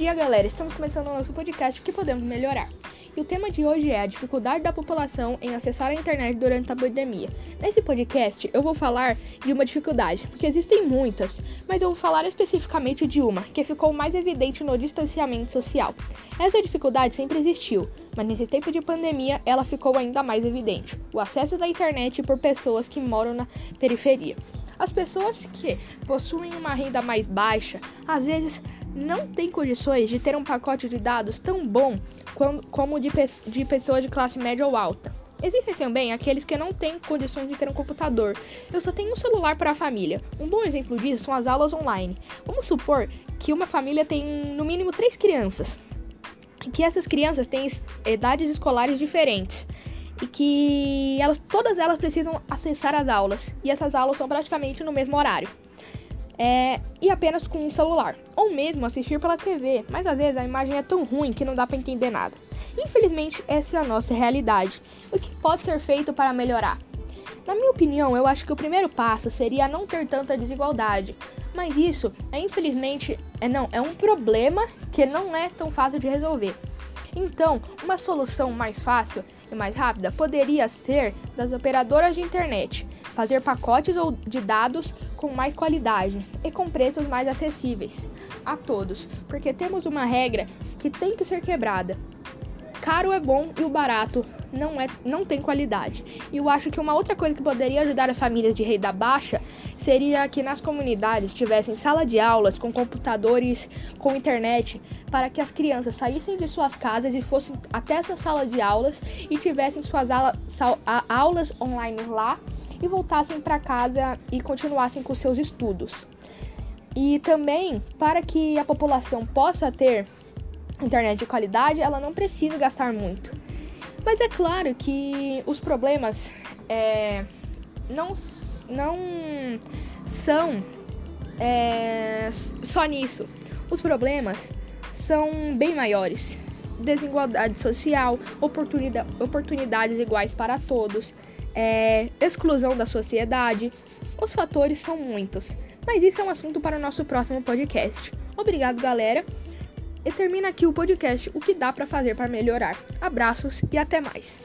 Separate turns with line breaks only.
dia, galera! Estamos começando o nosso podcast que podemos melhorar. E o tema de hoje é a dificuldade da população em acessar a internet durante a pandemia. Nesse podcast, eu vou falar de uma dificuldade, porque existem muitas, mas eu vou falar especificamente de uma, que ficou mais evidente no distanciamento social. Essa dificuldade sempre existiu, mas nesse tempo de pandemia ela ficou ainda mais evidente: o acesso da internet por pessoas que moram na periferia. As pessoas que possuem uma renda mais baixa, às vezes não têm condições de ter um pacote de dados tão bom como de, de pessoas de classe média ou alta. Existem também aqueles que não têm condições de ter um computador. Eu só tenho um celular para a família. Um bom exemplo disso são as aulas online. Vamos supor que uma família tem no mínimo três crianças. E que essas crianças têm idades escolares diferentes e que elas, todas elas precisam acessar as aulas e essas aulas são praticamente no mesmo horário. É, e apenas com um celular, ou mesmo assistir pela TV, mas às vezes a imagem é tão ruim que não dá para entender nada. Infelizmente, essa é a nossa realidade. O que pode ser feito para melhorar? Na minha opinião, eu acho que o primeiro passo seria não ter tanta desigualdade. Mas isso é infelizmente é não, é um problema que não é tão fácil de resolver. Então, uma solução mais fácil e mais rápida poderia ser das operadoras de internet fazer pacotes de dados com mais qualidade e com preços mais acessíveis a todos, porque temos uma regra que tem que ser quebrada. Caro é bom e o barato não, é, não tem qualidade. E eu acho que uma outra coisa que poderia ajudar as famílias de renda baixa seria que nas comunidades tivessem sala de aulas com computadores, com internet, para que as crianças saíssem de suas casas e fossem até essa sala de aulas e tivessem suas aula, aulas online lá e voltassem para casa e continuassem com seus estudos. E também para que a população possa ter internet de qualidade, ela não precisa gastar muito. Mas é claro que os problemas é, não, não são é, só nisso. Os problemas são bem maiores. Desigualdade social, oportunidade, oportunidades iguais para todos, é, exclusão da sociedade. Os fatores são muitos, mas isso é um assunto para o nosso próximo podcast. Obrigado, galera. E termina aqui o podcast O que dá para fazer para melhorar. Abraços e até mais.